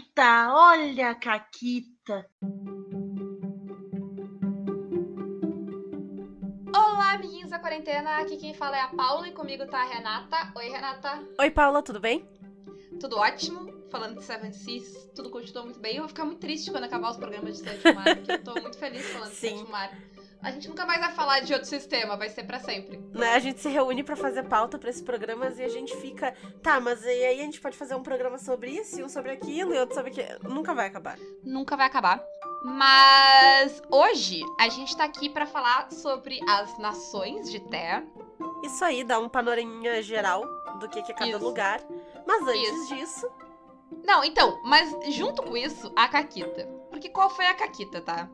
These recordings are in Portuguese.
Caquita, olha a Caquita. Olá, amiguinhos da quarentena. Aqui quem fala é a Paula e comigo tá a Renata. Oi, Renata. Oi, Paula, tudo bem? Tudo ótimo. Falando de Seven Seas, tudo continuou muito bem. Eu vou ficar muito triste quando acabar os programas de Sétimo Mar, porque eu tô muito feliz falando Sim. de Sétimo Mar. A gente nunca mais vai falar de outro sistema, vai ser pra sempre. Né, A gente se reúne pra fazer pauta pra esses programas e a gente fica, tá, mas e aí a gente pode fazer um programa sobre isso, e um sobre aquilo e outro sobre aquilo. Nunca vai acabar. Nunca vai acabar. Mas hoje a gente tá aqui pra falar sobre as nações de Terra. Isso aí dá um panoraminha geral do que, que é cada Isso. lugar. Mas antes Isso. disso, Não, então, mas junto com isso, a Caquita. Porque qual foi a Caquita, tá?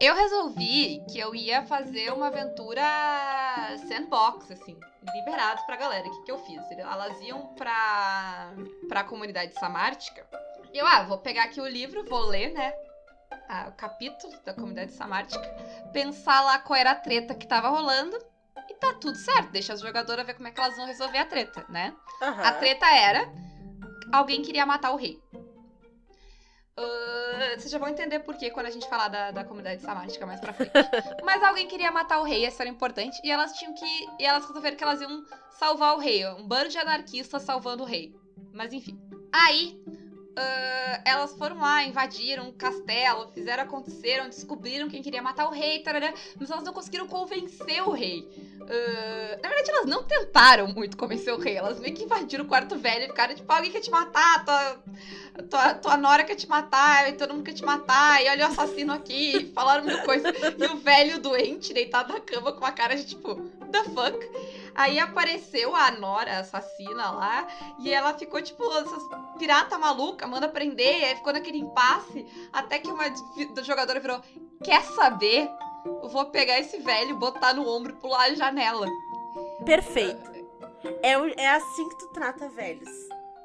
Eu resolvi que eu ia fazer uma aventura sandbox, assim, liberado pra galera. O que, que eu fiz? Elas iam pra, pra comunidade samártica. E eu, ah, vou pegar aqui o livro, vou ler, né? ah, o capítulo da comunidade samártica. Pensar lá qual era a treta que tava rolando. E tá tudo certo. Deixa as jogadoras ver como é que elas vão resolver a treta, né? aham, A treta era. Alguém queria matar o rei. Ah, vocês já vão entender por quê quando a gente falar da, da comunidade samártica mais pra frente. Mas alguém queria matar o rei, isso era importante. E elas tinham que. E elas resolveram que elas iam salvar o rei. Um bando de anarquistas salvando o rei. Mas enfim. Aí. ah, elas foram lá, invadiram o castelo, fizeram acontecer, descobriram quem queria matar o rei, tarará, mas elas não conseguiram convencer o rei. Ah, na verdade, elas não tentaram muito convencer o rei. Elas meio que invadiram o quarto velho e ficaram tipo, alguém quer te matar, tua, tua, tua nora quer te matar, e todo mundo quer te matar, e olha o assassino aqui, falaram mil coisas. E o velho doente, deitado na cama com uma cara de tipo, the fuck? Aí apareceu a Nora assassina lá, e ela ficou tipo, essas pirata maluca, manda prender, e aí ficou naquele impasse, até que uma jogadora virou, quer saber? Eu vou pegar esse velho, botar no ombro e pular a janela. perfeito. É, é assim que tu trata velhos.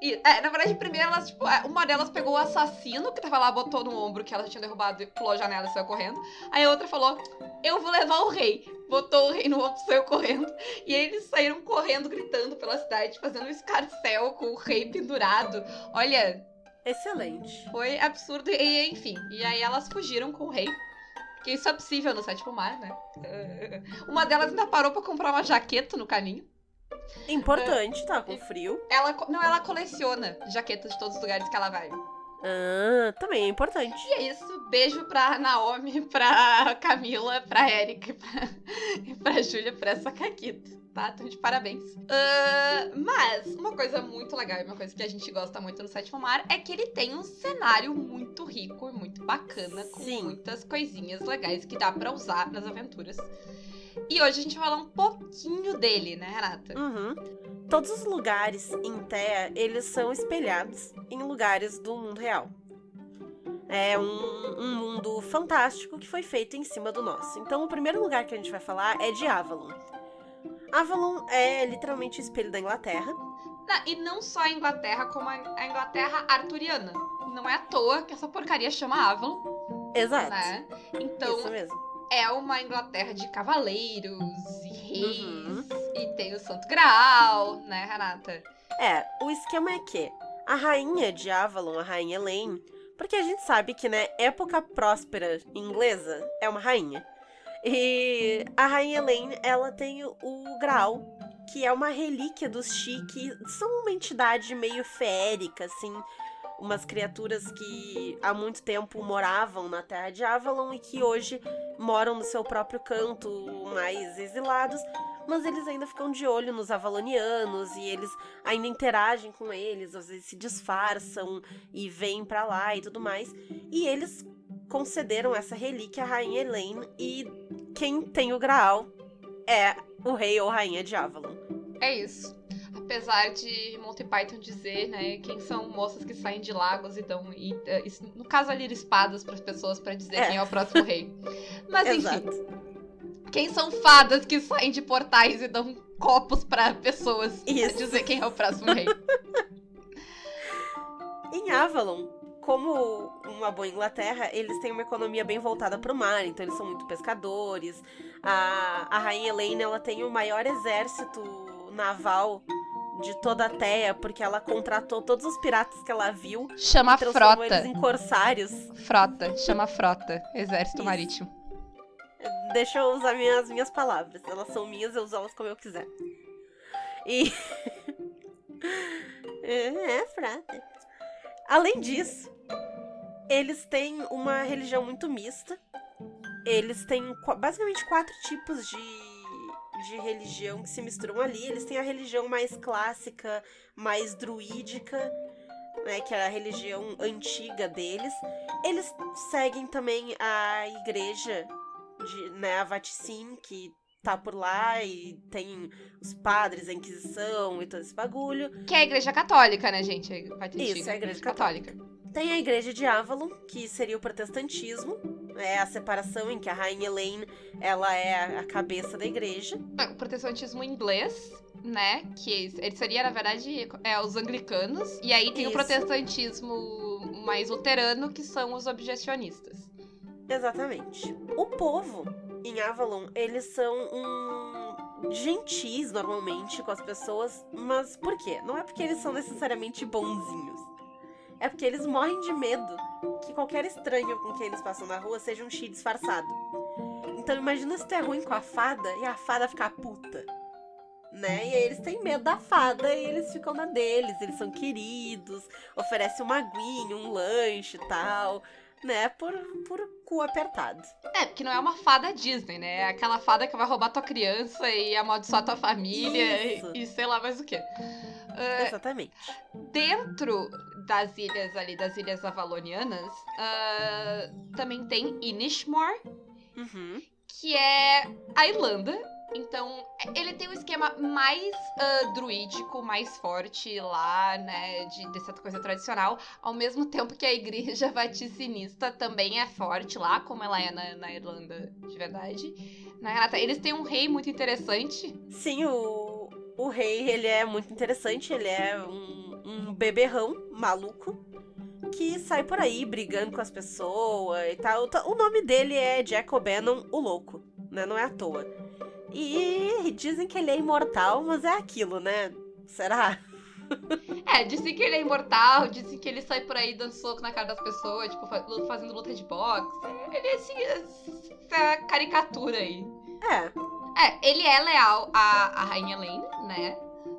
E, é, na verdade, primeiro elas, tipo, é, uma delas pegou o assassino que tava lá, botou no ombro que ela tinha derrubado e pulou a janela e saiu correndo. Aí a outra falou: Eu vou levar o rei. Botou o rei no ombro e saiu correndo. E eles saíram correndo, gritando pela cidade, fazendo um escarcel com o rei pendurado. Olha, Excelente. foi absurdo. E enfim, e aí elas fugiram com o rei. Que isso é possível no sétimo mar, né? Uma delas ainda parou pra comprar uma jaqueta no caminho. Importante, tá com frio. Ela, não, ela coleciona jaquetas de todos os lugares que ela vai. Ah, também é importante. E é isso. Beijo pra Naomi, pra Camila, pra Erika e pra, e pra Júlia por essa caquita. Tá? Então, de parabéns. Ah, mas, uma coisa muito legal e uma coisa que a gente gosta muito no Sétimo Mar é que ele tem um cenário muito rico e muito bacana, com Sim. muitas coisinhas legais que dá pra usar nas aventuras. E hoje a gente vai falar um pouquinho dele, né, Renata? Uhum. Todos os lugares em Terra, eles são espelhados em lugares do mundo real. É um, um mundo fantástico que foi feito em cima do nosso. Então, o primeiro lugar que a gente vai falar é de Avalon. Avalon é literalmente o espelho da Inglaterra. Não, e não só a Inglaterra, como a a Inglaterra arturiana. Não é à toa que essa porcaria chama Avalon, Exato. né? Então, Isso mesmo. é uma Inglaterra de cavaleiros e reis. Uhum. E tem o Santo Graal, né, Renata? É, o esquema é que a rainha de Avalon, a rainha Elaine, porque a gente sabe que, né, época próspera inglesa é uma rainha. E a rainha Elaine, ela tem o, Graal, que é uma relíquia dos Chi, que são uma entidade meio feérica, assim, umas criaturas que há muito tempo moravam na terra de Avalon e que hoje moram no seu próprio canto, mais exilados, mas eles ainda ficam de olho nos avalonianos e eles ainda interagem com eles, às vezes se disfarçam e vêm pra lá e tudo mais. E eles concederam essa relíquia à rainha Elaine e quem tem o Graal é o rei ou rainha de Avalon. É isso. Apesar de Monty Python dizer, né, quem são moças que saem de lagos e dão, e, eh, isso- no caso ali, espadas para as pessoas para dizer É. quem é o próximo rei. Mas enfim, Exato. quem são fadas que saem de portais e dão copos para pessoas Isso. dizer quem é o próximo rei. Em Avalon, como uma boa Inglaterra, eles têm uma economia bem voltada para o mar, então eles são muito pescadores. A, a rainha Elaine, ela tem o maior exército naval de toda a Teia, porque ela contratou todos os piratas que ela viu Chama e transformou frota. eles em corsários. Frota, chama frota. Exército Isso. Marítimo. Deixa eu usar minhas, minhas palavras. Elas são minhas, eu uso elas como eu quiser. E. é, é, frata. Além disso, eles têm uma religião muito mista. Eles têm basicamente quatro tipos de, de religião que se misturam ali. Eles têm a religião mais clássica, mais druídica, né, que é a religião antiga deles. Eles seguem também a igreja de, né, a Vaticim, que tá por lá e tem os padres, a Inquisição e todo esse bagulho. Que é a igreja católica, né, gente? Vai ter Isso, é a igreja católica. Tem a igreja de Avalon, que seria o protestantismo, é a separação em que a rainha Elaine, ela é a- cabeça da igreja. É, O protestantismo inglês, né? Que ele seria, na verdade, é os anglicanos. E aí tem o Isso. protestantismo mais luterano, que são os objecionistas. Exatamente. O povo em Avalon, eles são um gentis normalmente com as pessoas, mas por quê? Não é porque eles são necessariamente bonzinhos. É porque eles morrem de medo que qualquer estranho com quem eles passam na rua seja um chi disfarçado. Então imagina se tu é ruim com a fada e a fada ficar puta. Né? E aí eles têm medo da fada e eles ficam na deles, eles são queridos, oferecem uma aguinha, um lanche e tal né, por, por cu apertado. É, porque não é uma fada Disney, né? É aquela fada que vai roubar tua criança e amaldiçoar tua família e, e sei lá mais o quê. Ah, Exatamente. dentro das ilhas ali, das ilhas avalonianas, ah, também tem Inishmore, Uhum. que é a Irlanda. Então, ele tem um esquema mais ah, druídico, mais forte lá, né? De, dessa coisa tradicional. Ao mesmo tempo que a igreja vaticinista também é forte lá, como ela é na, na Irlanda de verdade. Na Renata, eles têm um rei muito interessante. Sim, o, o rei, ele é muito interessante, ele é um, um beberrão maluco que sai por aí brigando com as pessoas e tal. O nome dele é Jack O'Bannon, o louco, né? Não é à toa. E dizem que ele é imortal, mas é aquilo, né? Será? É, dizem que ele é imortal, dizem que ele sai por aí dando soco na cara das pessoas, tipo, fa- fazendo luta de boxe. Ele é assim, essa caricatura aí. É. É, ele é leal à, à Rainha Lane, né?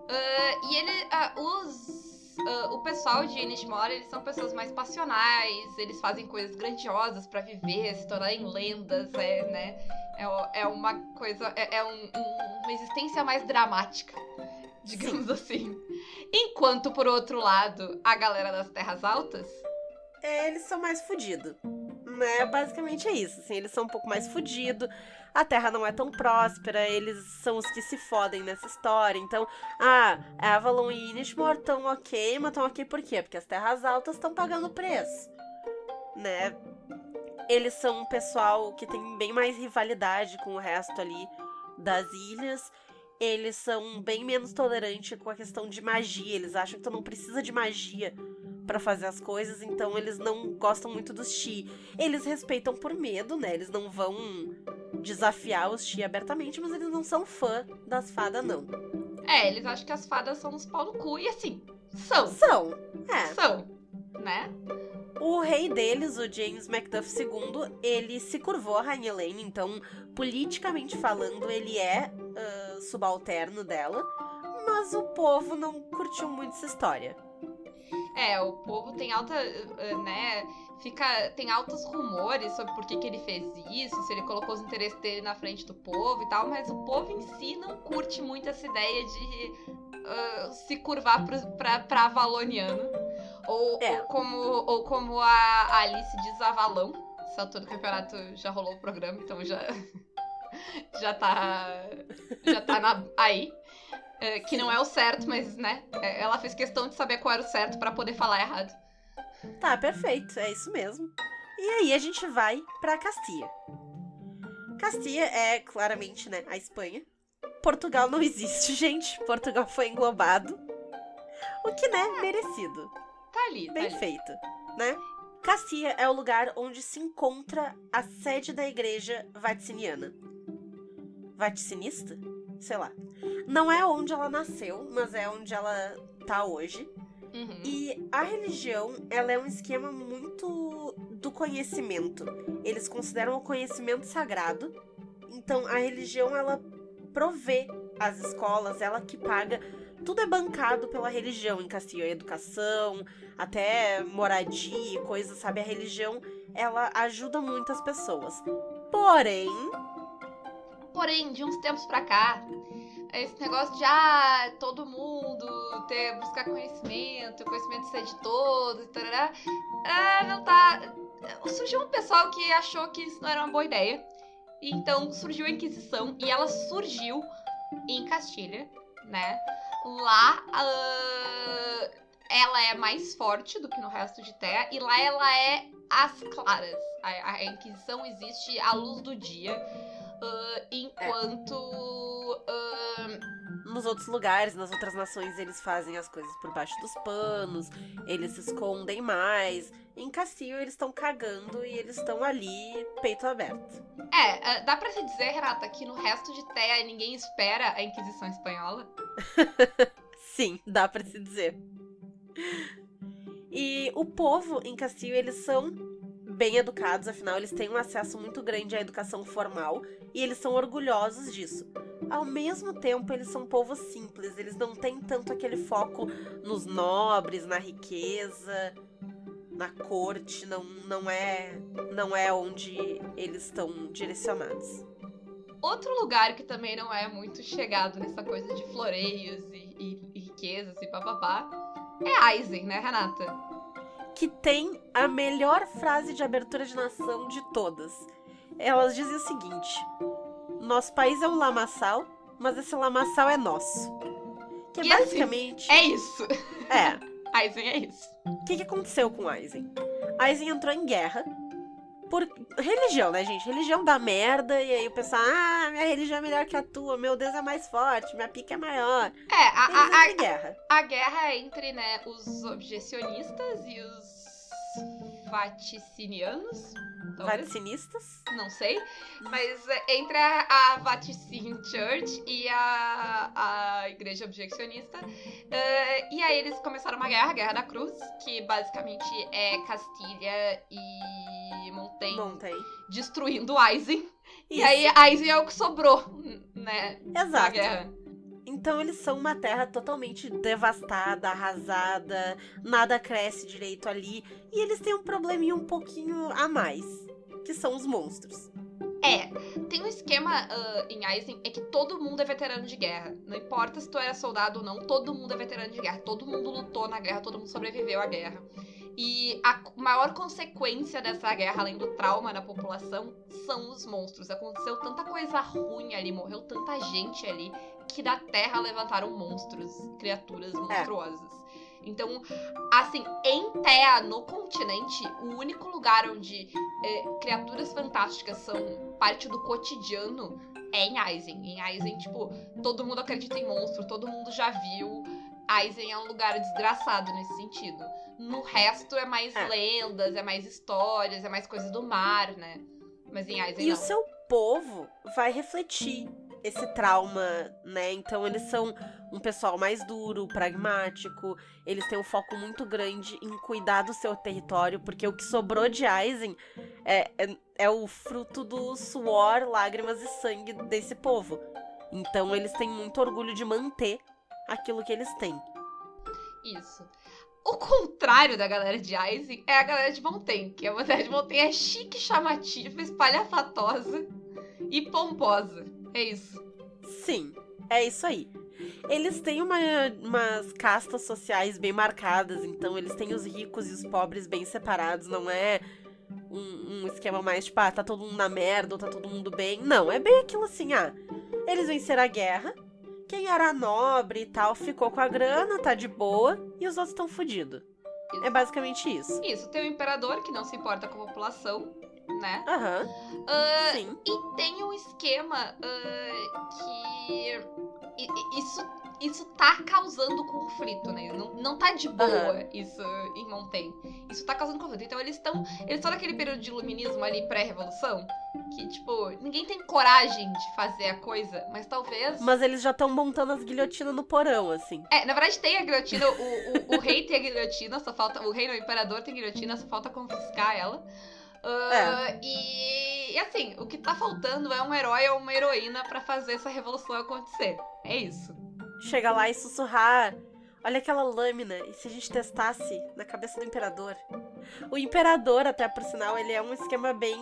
Ah, e ele. ah, os. Ah, o pessoal de Inishmore, eles são pessoas mais passionais, eles fazem coisas grandiosas pra viver, se tornarem lendas, é, né? É, é uma coisa. É, é um- um- uma existência mais dramática, digamos assim. Enquanto, por outro lado, a galera das Terras Altas. É, eles são mais fudidos. Né? Basicamente é isso. Assim, eles são um pouco mais fudidos. A Terra não é tão próspera. Eles são os que se fodem nessa história. Então, ah, Avalon e Inishmore estão ok, mas estão ok por quê? Porque as Terras Altas estão pagando preço. Né? Eles são um pessoal que tem bem mais rivalidade com o resto ali das ilhas. Eles são bem menos tolerantes com a questão de magia. Eles acham que tu não precisa de magia pra fazer as coisas, então eles não gostam muito dos Shi. Eles respeitam por medo, né? Eles não vão desafiar os Shi abertamente, mas eles não são fã das fadas, não. É, eles acham que as fadas são uns pau no cu, e assim, são. São, é. São, né? O rei deles, o James Macduff II, ele se curvou à Rainha Elaine, então, politicamente falando, ele é ah, subalterno dela, mas o povo não curtiu muito essa história. É, o povo tem alta, eh, né, fica, tem altos rumores sobre por que, que ele fez isso, se ele colocou os interesses dele na frente do povo e tal, mas o povo em si não curte muito essa ideia de ah, se curvar pro, pra, pra Avaloniano. Ou, É. ou como, ou como a Alice diz Avalão. Essa altura do campeonato já rolou o programa, então já, já tá, já tá na- aí. É, que não é o certo, mas, né, é, ela fez questão de saber qual era o certo pra poder falar errado. Tá, perfeito, é isso mesmo. E aí a gente vai pra Castilha. Castilha é claramente, né, a Espanha. Portugal não existe, gente. Portugal foi englobado. O que, né, merecido. Tá ali, tá Bem ali. feito, né? Castilha é o lugar onde se encontra a sede da igreja vaticiniana. Vaticinista? Sei lá. Não é onde ela nasceu, mas é onde ela tá hoje. Uhum. E a religião, ela é um esquema muito do conhecimento. Eles consideram o conhecimento sagrado. Então, a religião, ela provê as escolas, ela que paga. Tudo é bancado pela religião em Castilho. A educação, até moradia, coisas, sabe? A religião, ela ajuda muitas pessoas. Porém, Porém, de uns tempos pra cá, esse negócio de ah, todo mundo ter, buscar conhecimento, conhecimento ser de todos, tarará, ah, não tá. Surgiu um pessoal que achou que isso não era uma boa ideia. E então surgiu a Inquisição e ela surgiu em Castilha, né? Lá ah, ela é mais forte do que no resto de Terra e lá ela é às claras. A, a Inquisição existe à luz do dia. Ah, enquanto ah, nos outros lugares, nas outras nações, eles fazem as coisas por baixo dos panos, eles se escondem mais. Em Castilho, eles estão cagando e eles estão ali, peito aberto. É, ah, dá pra se dizer, Renata, que no resto de Terra ninguém espera a Inquisição Espanhola? Sim, dá pra se dizer. E o povo em Castilho, eles são bem educados, afinal, eles têm um acesso muito grande à educação formal e eles são orgulhosos disso. Ao mesmo tempo, eles são um povo simples, eles não têm tanto aquele foco nos nobres, na riqueza, na corte, não, não é não é onde eles estão direcionados. Outro lugar que também não é muito chegado nessa coisa de floreios e, e- e riquezas e papapá é Aizen, né, Renata? Que tem a melhor frase de abertura de nação de todas. Elas dizem o seguinte: Nosso país é um lamaçal, mas esse lamaçal é nosso. Que E assim, basicamente É isso. é. Aizen é isso. O que, que aconteceu com Aizen? Aizen entrou em guerra por religião, né, gente? Religião dá merda, e aí o pessoal, ah, minha religião é melhor que a tua, meu Deus é mais forte, minha pica é maior. É, a, a, a, guerra. a guerra é entre, né, os objecionistas e os vaticinianos. Talvez. Vaticinistas. não sei. Mas é, entre a, a Vatican Church e a, a Igreja Objeccionista. eh, e aí eles começaram uma guerra, a Guerra da Cruz, que basicamente é Castilha e Montaigne Montei. destruindo Aizen. E aí Aizen é o que sobrou, né, Exato. Então eles são uma terra totalmente devastada, arrasada, nada cresce direito ali. E eles têm um probleminha um pouquinho a mais, que são os monstros. É, tem um esquema ah, em Aizen, é que todo mundo é veterano de guerra. Não importa se tu era soldado ou não, todo mundo é veterano de guerra. Todo mundo lutou na guerra, todo mundo sobreviveu à guerra. E a maior consequência dessa guerra, além do trauma na população, são os monstros. Aconteceu tanta coisa ruim ali, morreu tanta gente ali, que da terra levantaram monstros, criaturas monstruosas. Então, assim, em Terra, no continente, o único lugar onde é, criaturas fantásticas são parte do cotidiano é em Aizen. Em Aizen, tipo, todo mundo acredita em monstro, todo mundo já viu. Aizen é um lugar desgraçado nesse sentido. No resto é mais É. lendas, é mais histórias, é mais coisas do mar, né? Mas em Aizen E não. o seu povo vai refletir esse trauma, né? Então eles são um pessoal mais duro, pragmático. Eles têm um foco muito grande em cuidar do seu território, porque o que sobrou de Aizen é, é, é o fruto do suor, lágrimas e sangue desse povo. Então eles têm muito orgulho de manter aquilo que eles têm. Isso. O contrário da galera de Aizen é a galera de Montaigne, que a galera de Montaigne é chique, chamativa, espalhafatosa e pomposa. É isso. Sim, é isso aí. Eles têm uma, umas castas sociais bem marcadas, então eles têm os ricos e os pobres bem separados, não é um, um esquema mais tipo, ah, tá todo mundo na merda ou tá todo mundo bem. Não, é bem aquilo assim, ah, eles venceram a guerra, quem era nobre e tal ficou com a grana, tá de boa, e os outros estão fodidos. É basicamente isso. Isso, tem o imperador que não se importa com a população, né? Aham, Ah, sim. E tem um esquema ah, que. Isso isso tá causando conflito, né? Não, não tá de boa isso em Montaigne. Isso tá causando conflito. Então eles estão. Eles estão naquele período de iluminismo ali pré-revolução. Que, tipo, ninguém tem coragem de fazer a coisa, mas talvez. Mas eles já estão montando as guilhotinas no porão, assim. É, na verdade tem a guilhotina, o, o, o rei tem a guilhotina, só falta. O rei, não, o imperador tem guilhotina, só falta confiscar ela. Uh, É. e, e assim, o que tá faltando é um herói ou uma heroína pra fazer essa revolução acontecer. É isso. Chegar lá e sussurrar. Olha aquela lâmina, e se a gente testasse na cabeça do imperador? O imperador, até por sinal, ele é um esquema bem.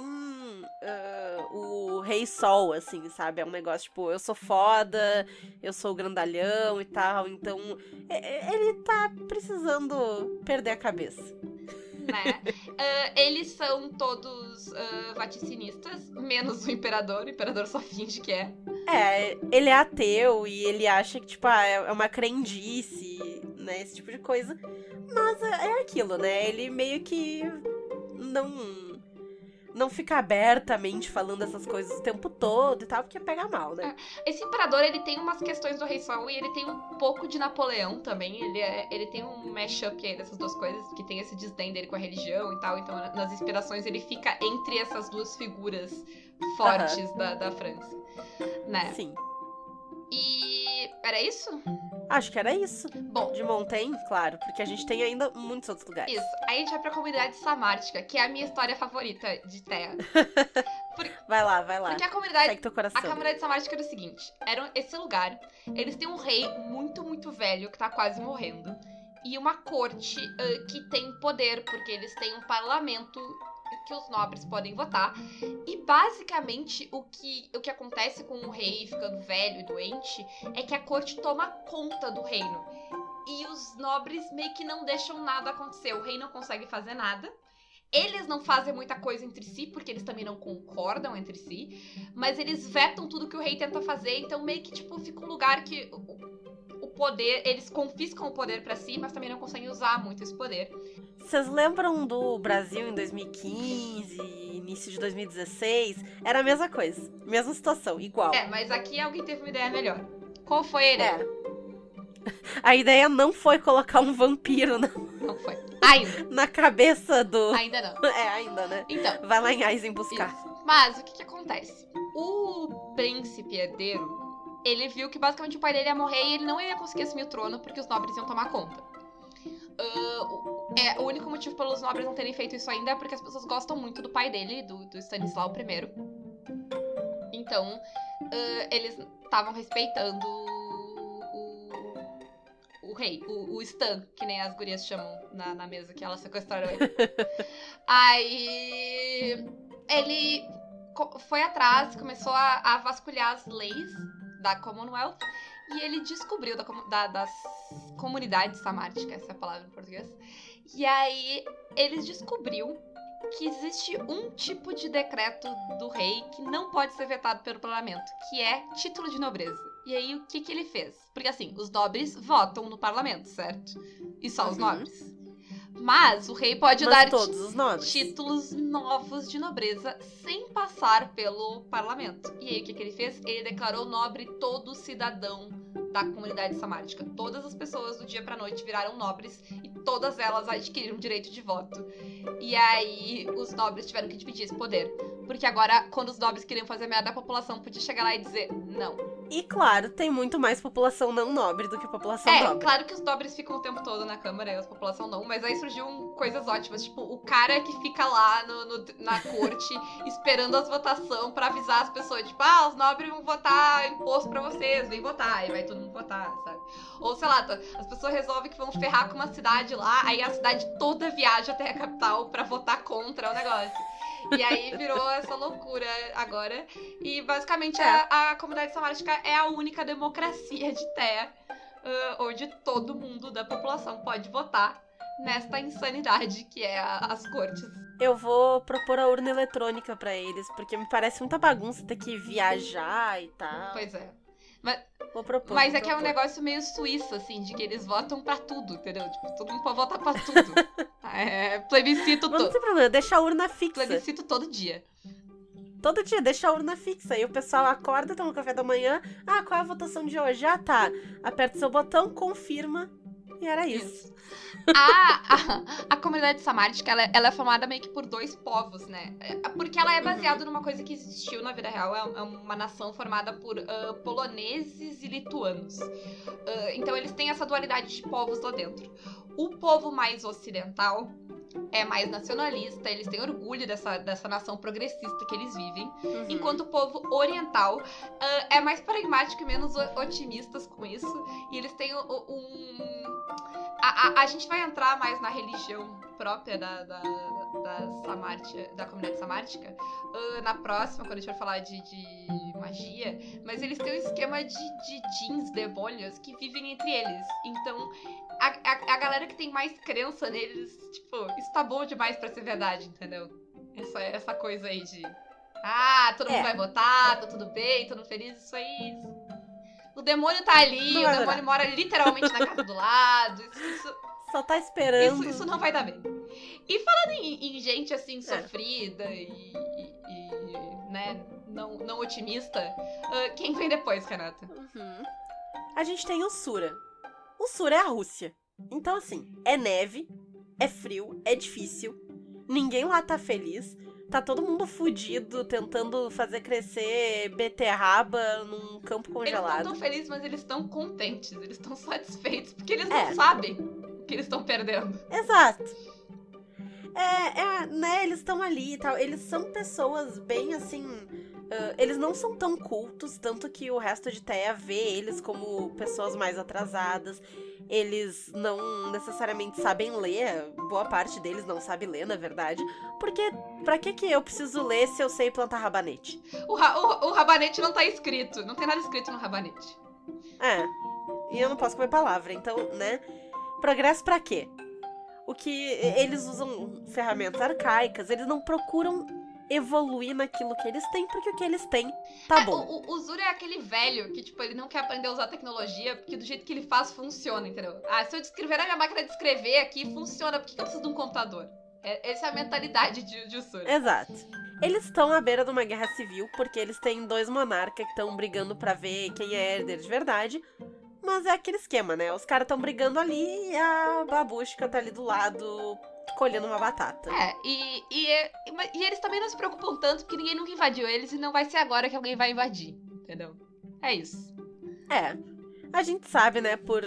ah, o Rei Sol, assim, sabe? É um negócio tipo, eu sou foda, eu sou o grandalhão e tal. Então, ele tá precisando perder a cabeça. Né? Ah, eles são todos ah, vaticinistas, menos o imperador. O imperador só finge que é. É, ele é ateu e ele acha que, tipo, ah, é uma crendice, né? Esse tipo de coisa. Mas é é aquilo, né? Ele meio que não. Não fica abertamente falando essas coisas o tempo todo e tal, porque pega mal, né? Esse imperador, ele tem umas questões do Rei Sol e ele tem um pouco de Napoleão também. Ele, é, ele tem um mashup aí dessas duas coisas, que tem esse desdém dele com a religião e tal. Então, na- nas inspirações, ele fica entre essas duas figuras fortes da, da França. Né? Sim. E. Era isso? Acho que era isso. Bom, De Montaigne, claro, porque a gente tem ainda muitos outros lugares. Isso. Aí a gente vai pra comunidade samártica, que é a minha história favorita de Terra. Vai lá, vai lá. Porque a comunidade. Segue teu coração. A comunidade samártica era o seguinte: era esse lugar. Eles têm um rei muito, muito velho que tá quase morrendo. E uma corte ah, que tem poder, porque eles têm um parlamento que os nobres podem votar. E basicamente o que, o que acontece com o rei ficando velho e doente é que a corte toma conta do reino. E os nobres meio que não deixam nada acontecer. O rei não consegue fazer nada. Eles não fazem muita coisa entre si, porque eles também não concordam entre si. Mas eles vetam tudo que o rei tenta fazer. Então meio que, tipo, fica um lugar que poder... Eles confiscam o poder pra si, mas também não conseguem usar muito esse poder. Vocês lembram do Brasil em 2015, início de 2016? Era a mesma coisa. Mesma situação, igual. É, mas aqui alguém teve uma ideia melhor. Qual foi a ideia? É. A ideia não foi colocar um vampiro na, Não foi. Ainda. na cabeça do. Ainda não. É, ainda, né? Então, Vai lá em Aizen buscar. Isso. Mas o que, que acontece? O príncipe herdeiro, ele viu que basicamente o pai dele ia morrer e ele não ia conseguir assumir o trono porque os nobres iam tomar conta. O- é, o único motivo pelos nobres não terem feito isso ainda é porque as pessoas gostam muito do pai dele, do, do Stanislau I. Então, ah, eles estavam respeitando o, o, o rei, o, o Stan, que nem as gurias chamam na, na mesa que elas sequestraram ele. Aí ele foi atrás, começou a, a vasculhar as leis da Commonwealth e ele descobriu da, da- das comunidades samárticas, essa é a palavra em português. E aí eles descobriu que existe um tipo de decreto do rei que não pode ser vetado pelo parlamento, que é título de nobreza. E aí o que que ele fez? Porque assim, os nobres votam no parlamento, certo? E só os Uhum. nobres. Mas o rei pode Mas dar todos os nobres. títulos novos de nobreza sem passar pelo parlamento. E aí o que, que ele fez? Ele declarou nobre todo cidadão da comunidade samártica. Todas as pessoas do dia pra noite viraram nobres e todas elas adquiriram direito de voto. E aí os nobres tiveram que dividir esse poder. Porque agora, quando os nobres queriam fazer merda, a população podia chegar lá e dizer não. E claro, tem muito mais população não nobre do que população É, nobre. claro que os nobres ficam o tempo todo na Câmara e a população não, mas aí surgiu coisas ótimas, tipo, o cara que fica lá no, no- na corte esperando as votações pra avisar as pessoas, tipo, ah, os nobres vão votar imposto pra vocês, vem votar, e vai todo mundo votar, sabe? Ou sei lá, tá, as pessoas resolvem que vão ferrar com uma cidade lá, aí a cidade toda viaja até a capital pra votar contra o negócio. E aí virou essa loucura agora. E basicamente É. a, a comunidade samártica é a única democracia de terra ah, onde todo mundo da população pode votar nesta insanidade que é a- as cortes. Eu vou propor a urna eletrônica pra eles, porque me parece muita bagunça ter que viajar e tal. Pois é. Vou propor. Mas vou é que é um propor. negócio meio suíço, assim, de que eles votam pra tudo, entendeu? Tipo, todo mundo pode votar pra tudo. é, plebiscito Mas não todo. tem problema, deixa a urna fixa. Plebiscito todo dia. Todo dia, deixa a urna fixa. Aí o pessoal acorda, toma café da manhã. Ah, qual é a votação de hoje? Ah, tá. Aperta seu botão, confirma. E era isso. A, a, a comunidade samártica, ela, é- ela é formada meio que por dois povos, né? É, Porque ela é baseada numa coisa que existiu na vida real. É é uma nação formada por ah, poloneses e lituanos. Ah, então eles têm essa dualidade de povos lá dentro. O povo mais ocidental é mais nacionalista, eles têm orgulho dessa, dessa nação progressista que eles vivem. Uhum. Enquanto o povo oriental ah, é mais pragmático e menos otimistas com isso. E eles têm o- um. A, a, a gente vai entrar mais na religião própria da, da, da, Samártia- da comunidade samártica ah, na próxima, quando a gente for falar de, de magia. Mas eles têm um esquema de, de jeans, demônios, que vivem entre eles. Então, a, a, a galera que tem mais crença neles, tipo, isso tá bom demais pra ser verdade, entendeu? Essa, essa coisa aí de. Ah, todo mundo É. vai votar, tá tudo bem, todo mundo feliz, isso aí. O demônio tá ali, Não o demônio mora literalmente na casa do lado. Isso, isso, Só tá esperando. isso, isso não vai dar bem. E falando em, em gente É. assim, sofrida e, e- e, né, não, não otimista, ah, quem vem depois, Renata? Uhum. A gente tem o Sura. O Sura é a Rússia. Então, assim, é neve, é frio, é difícil. Ninguém lá tá feliz. Tá todo mundo fudido, tentando fazer crescer beterraba num campo Eles não congelado. estão felizes, mas eles estão contentes, eles estão satisfeitos, porque eles É. não sabem o que eles estão perdendo. Exato. É, é, né, eles estão ali e tal. Eles são pessoas bem assim. Ah, eles não são tão cultos, tanto que o resto de Teia vê eles como pessoas mais atrasadas. Eles não necessariamente sabem ler, boa parte deles não sabe ler, na verdade. Porque pra que que eu preciso ler se eu sei plantar rabanete? O, ra- o, o rabanete não tá escrito, não tem nada escrito no rabanete. É. E eu não posso comer palavra, então, né? Progresso pra quê? O que eles usam ferramentas arcaicas, eles não procuram evoluir naquilo que eles têm, porque o que eles têm tá É, bom. o, o, Zura é aquele velho que, tipo, ele não quer aprender a usar tecnologia, porque do jeito que ele faz, funciona, entendeu? Ah, se eu descrever na minha máquina de escrever aqui, funciona, por que que eu preciso de um computador? É, essa é a mentalidade de, de Usura. Exato. Eles estão à beira de uma guerra civil, porque eles têm dois monarcas que estão brigando pra ver quem é herdeiro de verdade. Mas é aquele esquema, né? Os caras estão brigando ali e a babushka tá ali do lado colhendo uma batata. É, e, e, é- e eles também não se preocupam tanto, porque ninguém nunca invadiu eles e não vai ser agora que alguém vai invadir, entendeu? É isso. É. A gente sabe, né, por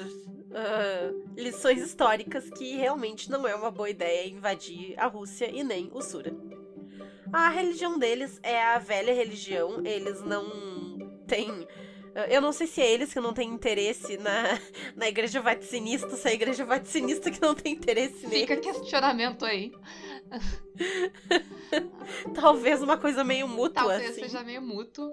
ah, lições históricas, que realmente não é uma boa ideia invadir a Rússia e nem o Sura. A religião deles é a velha religião, eles não têm. Eu não sei se é eles que não têm interesse na, na igreja vaticinista, se é a igreja vaticinista que não tem interesse nele. Fica questionamento aí. Talvez uma coisa meio mútua, Talvez assim. seja meio mútuo,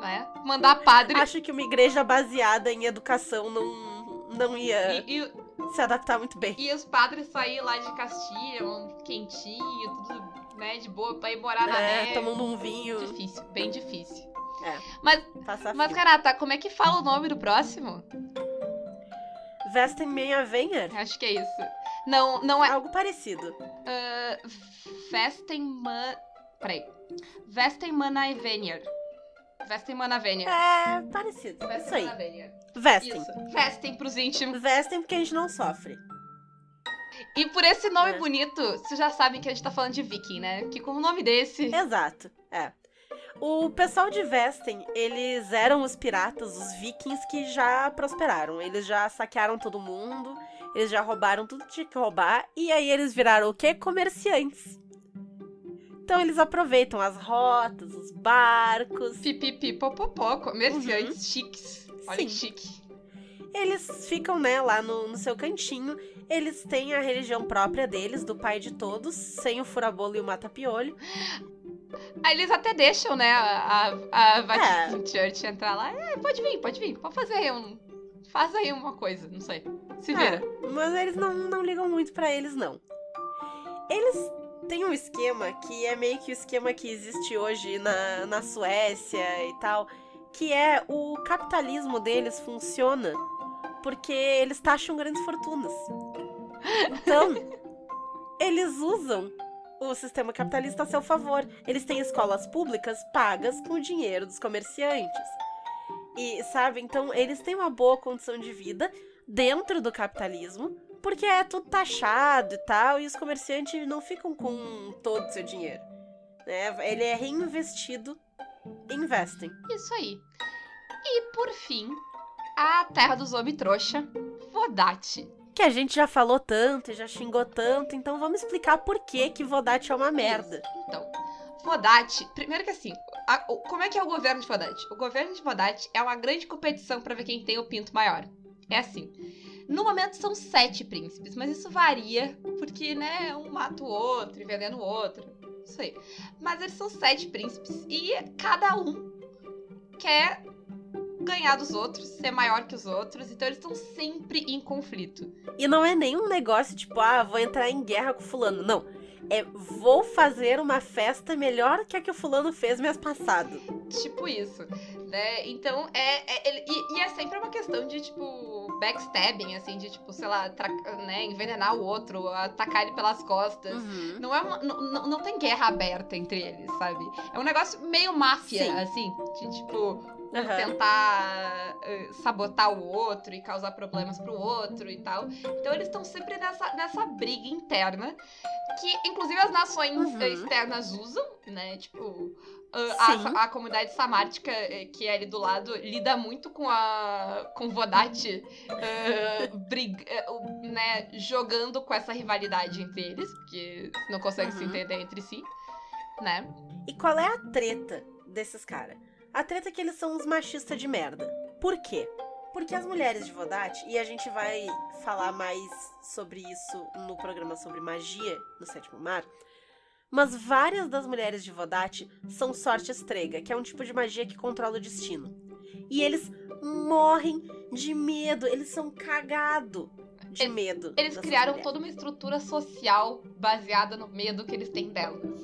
né? Mandar padre. Acho que uma igreja baseada em educação não, não ia E, e- se adaptar muito bem. e os padres sair lá de Castilha, um quentinho, tudo, né, de boa, pra ir morar na É, neve. tomando um vinho. Difícil, bem difícil. É. Mas, Passar mas. Renata, como é que fala o nome do próximo? Vestem Menhavenher? Acho que é isso. Não, não é. Algo parecido. Uh, Vestenman. Peraí. Vestenmanavenier. Vestenmanavenier. É parecido. Isso aí. Vestem. Isso. Vestem pros íntimos. Vestem porque a gente não sofre. E por esse nome É. bonito, vocês já sabem que a gente tá falando de viking, né? Que com o nome desse. Exato. É. O pessoal de Vestem, eles eram os piratas, os vikings que já prosperaram. Eles já saquearam todo mundo, eles já roubaram tudo que tinha que roubar, e aí eles viraram o quê? Comerciantes. Então eles aproveitam as rotas, os barcos. Pipipi, popopó, comerciantes chiques. Olha Sim. que chique. Eles ficam, né, lá no, no seu cantinho. Eles têm a religião própria deles, do pai de todos, sem o furabolo e o mata-piolho. Aí eles até deixam, né, a, a, a Vatican É. Church entrar lá. É, pode vir, pode vir. Pode fazer aí um. Faz aí uma coisa, não sei. Se vira. É, mas eles não, não ligam muito pra eles, não. Eles têm um esquema que é meio que o esquema que existe hoje na, na Suécia e tal, que é o capitalismo deles funciona porque eles taxam grandes fortunas. Então, eles usam o sistema capitalista a seu favor. Eles têm escolas públicas pagas com o dinheiro dos comerciantes. E, sabe, então eles têm uma boa condição de vida dentro do capitalismo, porque é tudo taxado e tal, e os comerciantes não ficam com todo o seu dinheiro. Né? Ele é reinvestido, investem. Isso aí. E por fim, a terra dos homens trouxa, Vodate. Que a gente já falou tanto e já xingou tanto, então vamos explicar por que que Vodate é uma merda. Então, Vodate, primeiro que assim, a- como é que é o governo de Vodate? O governo de Vodate é uma grande competição pra ver quem tem o pinto maior. É assim. No momento são sete príncipes, mas isso varia, porque, né, um mata o outro, envenena o outro. Isso aí. Mas eles são sete príncipes e cada um quer ganhar dos outros, ser maior que os outros, então eles estão sempre em conflito. E não é nenhum negócio tipo, ah, vou entrar em guerra com fulano. Não. É, vou fazer uma festa melhor que a que o fulano fez mês passado. Tipo isso, né? Então, é, é- e, e é sempre uma questão de, tipo, backstabbing, assim, de, tipo, sei lá, né, envenenar o outro, atacar ele pelas costas. Uhum. Não, é uma, não, não- tem guerra aberta entre eles, sabe? É um negócio meio máfia, Sim. assim, de, tipo, um Aham. tentar eh, sabotar o outro e causar problemas pro outro e tal. Então eles estão sempre nessa, nessa briga interna, que inclusive as nações Uhum. externas usam, né? Tipo. A, a comunidade samártica, eh, que é ali do lado, lida muito com a com Vodate eh, brig- eh, o- né, jogando com essa rivalidade entre eles, porque não conseguem se Uhum. entender entre si, né? E qual é a treta desses caras? A treta é que eles são uns machistas de merda. Por quê? Porque as mulheres de Vodate, e a gente vai falar mais sobre isso no programa sobre magia no Sétimo Mar, mas várias das mulheres de Vodate são sorte estrega, que é um tipo de magia que controla o destino. E eles morrem de medo, eles são cagados de Eles- medo. Eles criaram mulheres. toda uma estrutura social baseada no medo que eles têm delas.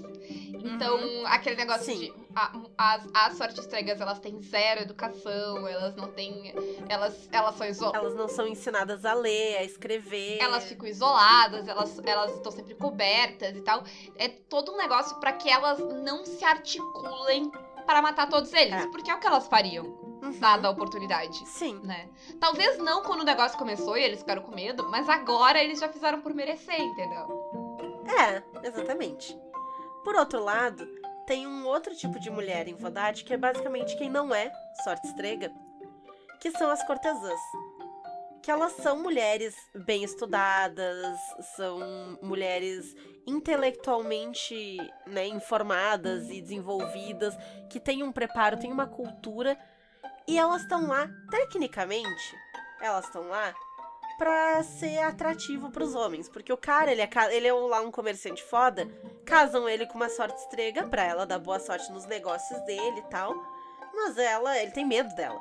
Então, aquele negócio Sim. de. a- as, as cegas, elas têm zero educação, elas não têm. Elas, elas são isoladas. Elas não são ensinadas a ler, a escrever. Elas ficam isoladas, elas elas estão sempre cobertas e tal. É todo um negócio pra que elas não se articulem para matar todos eles. É. Porque é o que elas fariam, Uhum. dada a oportunidade. Sim. Né? Talvez não quando o negócio começou e eles ficaram com medo, mas agora eles já fizeram por merecer, entendeu? É, exatamente. Por outro lado, tem um outro tipo de mulher em Vodate que é basicamente quem não é sorte estrega, que são as cortesãs. Que elas são mulheres bem estudadas, são mulheres intelectualmente né, informadas e desenvolvidas, que têm um preparo, têm uma cultura, e elas estão lá, tecnicamente, elas estão lá pra ser atrativo pros homens. Porque o cara, ele é, ele é lá um comerciante foda, casam ele com uma sorte estrega pra ela dar boa sorte nos negócios dele e tal. Mas ela, ele tem medo dela.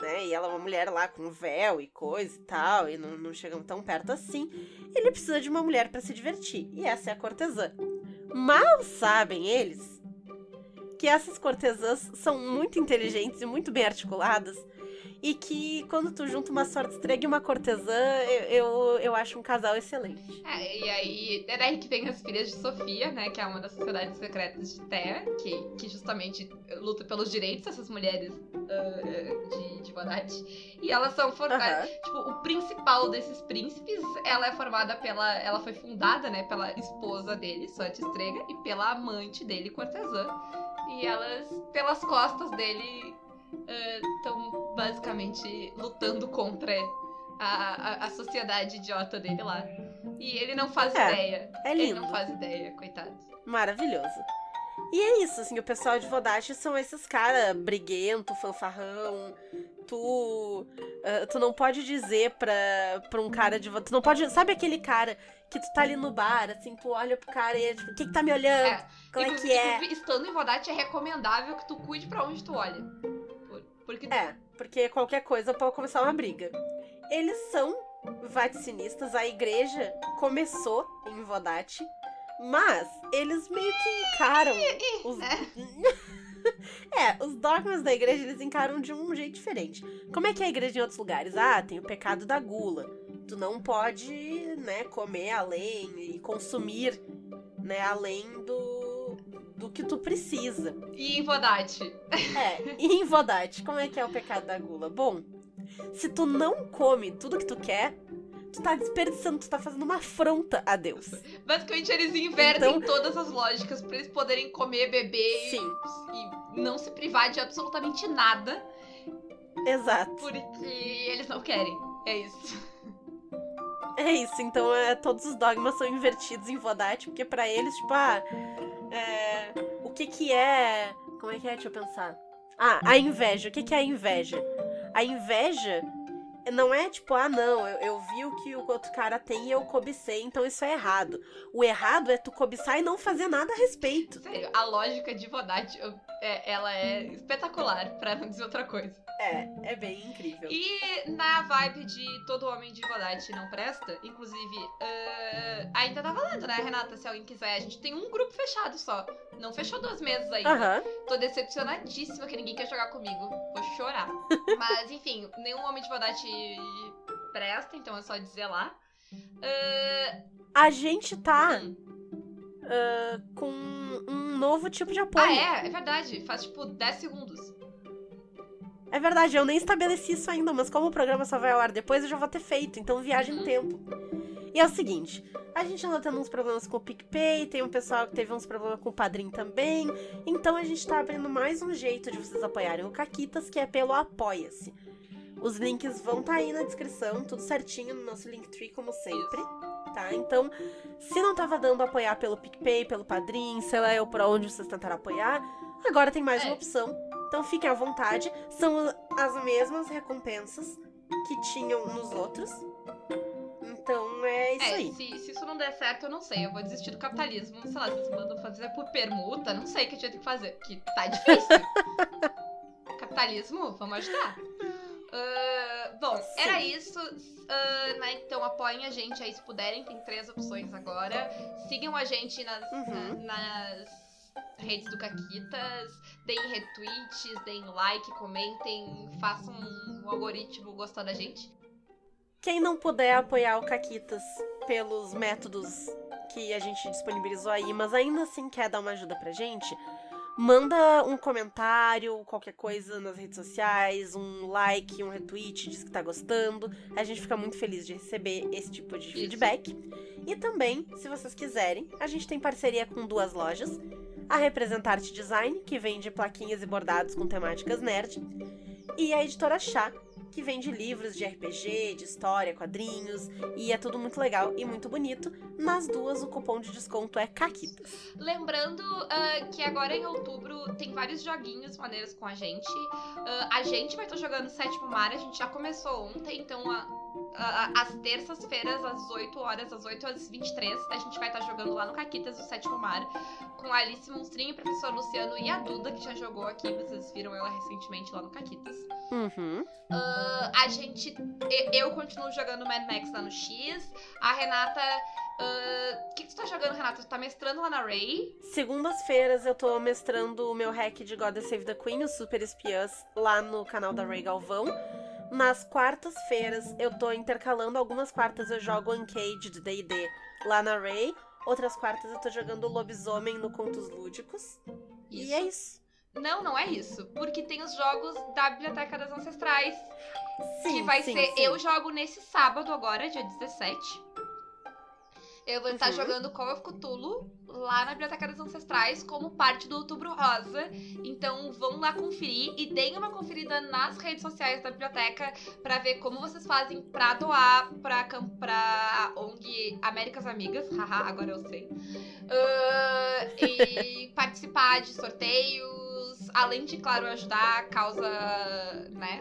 Né? E ela é uma mulher lá com véu e coisa e tal, e não, não chegam tão perto assim. Ele precisa de uma mulher pra se divertir. E essa é a cortesã. Mal sabem eles que essas cortesãs são muito inteligentes e muito bem articuladas. E que quando tu junta uma sorte estrega e uma cortesã, eu, eu, eu acho um casal excelente. É, e aí é daí que vem as filhas de Sofia, né? Que é uma das sociedades secretas de Terra, que, que justamente luta pelos direitos dessas mulheres ah, de, de. E elas são formadas. Tipo, o principal desses príncipes, ela é formada pela. Ela foi fundada, né, pela esposa dele, Sorte Estrega, e pela amante dele, Cortesã. E elas, pelas costas dele, estão basicamente lutando contra a, a, a sociedade idiota dele lá. E ele não faz É, ideia. É Ele lindo. não faz ideia, coitado. Maravilhoso. E é isso, assim, o pessoal de Vodate são esses caras briguento, fanfarrão. Tu. ah, tu não pode dizer pra, pra um cara de. Vo- Tu não pode. Sabe aquele cara que tu tá ali no bar, assim, tu olha pro cara e é tipo, o que que tá me olhando? É, Como é que é? Estando em Vodate é recomendável que tu cuide pra onde tu olha. Por- Porque É, porque qualquer coisa pode começar uma briga. Eles são vaticinistas, a igreja começou em Vodate, mas eles meio que encaram os. é, os dogmas da igreja eles encaram de um jeito diferente. Como é que é a igreja em outros lugares? Ah, tem o pecado da gula, Tu não pode, né, comer além e consumir, né, além do, do que tu precisa. E em Vodate? É, e em Vodate, como é que é o pecado da gula? Bom, se tu não come tudo que tu quer, tu tá desperdiçando, tu tá fazendo uma afronta a Deus. Basicamente, eles invertem Então- todas as lógicas pra eles poderem comer, beber e- Sim, e não se privar de absolutamente nada, exato. porque eles não querem. É isso. É isso, então é, todos os dogmas são invertidos em Vodate, porque pra eles, tipo, ah, é, o que que é... Como é que é? Deixa eu pensar. Ah, a inveja. O que que é a inveja? A inveja não é tipo, ah, não, eu, eu vi o que o outro cara tem e eu cobicei, então isso é errado. O errado é tu cobiçar e não fazer nada a respeito. Sério, a lógica de Vodate, eu- é- ela é espetacular, pra não dizer outra coisa. É, é bem incrível. E na vibe de todo homem de Vodate não presta, inclusive, ah, ainda tá valendo, né, Renata? Se alguém quiser, a gente tem um grupo fechado só. Não fechou duas meses ainda. Aham. Tô decepcionadíssima que ninguém quer jogar comigo. Vou chorar. Mas, enfim, nenhum homem de Presta, então é só dizer lá. Ah, A gente tá ah, com um novo tipo de apoio. Ah, é? É verdade. Faz tipo 10 segundos. É verdade, eu nem estabeleci isso ainda, mas como o programa só vai ao ar depois, eu já vou ter feito, então viagem Uhum. tempo. E é o seguinte, a gente anda tendo uns problemas com o PicPay, tem um pessoal que teve uns problemas com o Padrim também, então a gente tá abrindo mais um jeito de vocês apoiarem o Caquitas, que é pelo Apoia-se. Os links vão estar aí na descrição, tudo certinho no nosso Linktree, como sempre, tá? Então, se não tava dando apoiar pelo PicPay, pelo Padrim, sei lá eu por onde vocês tentaram apoiar, agora tem mais É. uma opção. Então fiquem à vontade. São as mesmas recompensas que tinham nos outros. Então é isso É, aí. se, se isso não der certo, eu não sei. Eu vou desistir do capitalismo. Sei lá, vocês mandam fazer por permuta, não sei o que a gente tem que fazer. Que tá difícil. capitalismo, vamos ajudar. Ah, bom, Sim. era isso. Ah, né, então apoiem a gente aí se puderem. Tem três opções agora. Sigam a gente nas, Uhum. na- nas redes do Caquitas. Deem retweets, deem like, comentem. Façam o algoritmo gostar da gente. Quem não puder apoiar o Caquitas pelos métodos que a gente disponibilizou aí, mas ainda assim quer dar uma ajuda pra gente, manda um comentário, qualquer coisa nas redes sociais, um like, um retweet, diz que tá gostando. A gente fica muito feliz de receber esse tipo de Isso. feedback. E também, se vocês quiserem, a gente tem parceria com duas lojas. A Representarte Design, que vende plaquinhas e bordados com temáticas nerd, e a Editora Chá, que vende livros de RPG, de história, quadrinhos, e é tudo muito legal e muito bonito. Nas duas, o cupom de desconto é CAQUITAS. Lembrando ah, que agora em outubro tem vários joguinhos maneiros com a gente. Ah, a gente vai estar jogando Sétimo Mar, a gente já começou ontem, então a- a- a- às terças-feiras, às 8 horas, às 8 às 23, a gente vai estar jogando lá no Caquitas do Sétimo Mar, com a Alice Monstrinho, o professor Luciano e a Duda, que já jogou aqui, vocês viram ela recentemente lá no Caquitas. Uhum. Ah, a gente. Eu continuo jogando Mad Max lá no X. A Renata. O que, que tu tá jogando, Renata? Tu tá mestrando lá na Ray? Segundas-feiras eu tô mestrando o meu hack de God Save the Queen, os Super Espiãs, lá no canal da Ray Galvão. Nas quartas-feiras eu tô intercalando, algumas quartas eu jogo Uncaged D&D lá na Ray, outras quartas eu tô jogando Lobisomem no Contos Lúdicos. E é isso. Não, não é isso. Porque tem os jogos da Biblioteca das Ancestrais. Sim, que vai sim, ser. sim. Eu jogo nesse sábado agora, dia 17. Eu vou estar Uhum. jogando Call of Cthulhu lá na Biblioteca das Ancestrais como parte do Outubro Rosa. Então vão lá conferir e deem uma conferida nas redes sociais da biblioteca pra ver como vocês fazem pra doar pra, cam- pra ONG Américas Amigas. Haha, agora eu sei. Ah, e participar de sorteios, além de, claro, ajudar a causa, né?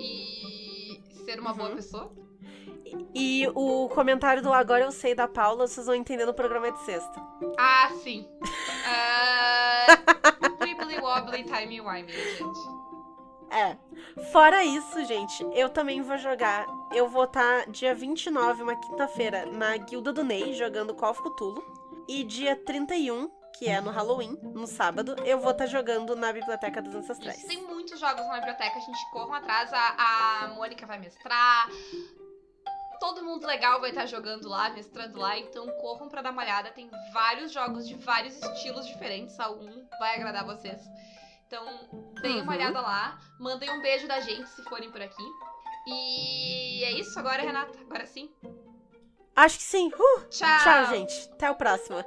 E ser uma boa Uhum. pessoa. E o comentário do Agora Eu Sei da Paula, vocês vão entender no programa de sexta. Ah, sim. Ah, Wibbly wobbly timey wimey, gente. É. Fora isso, gente, eu também vou jogar. Eu vou estar dia 29, uma quinta-feira, na Guilda do Ney, jogando Call of Cthulhu. E dia 31, que é no Halloween, no sábado, eu vou estar jogando na Biblioteca dos Ancestrais. Isso, tem muitos jogos na biblioteca, a gente corram atrás, a, a Mônica vai mestrar. Todo mundo legal vai estar jogando lá, mestrando lá, então corram pra dar uma olhada. Tem vários jogos de vários estilos diferentes, algum vai agradar vocês. Então, deem uma Uhum. olhada lá, mandem um beijo da gente se forem por aqui. E é isso agora, Renata. Agora sim. Acho que sim. Uh, Tchau! tchau, gente. Até o próximo.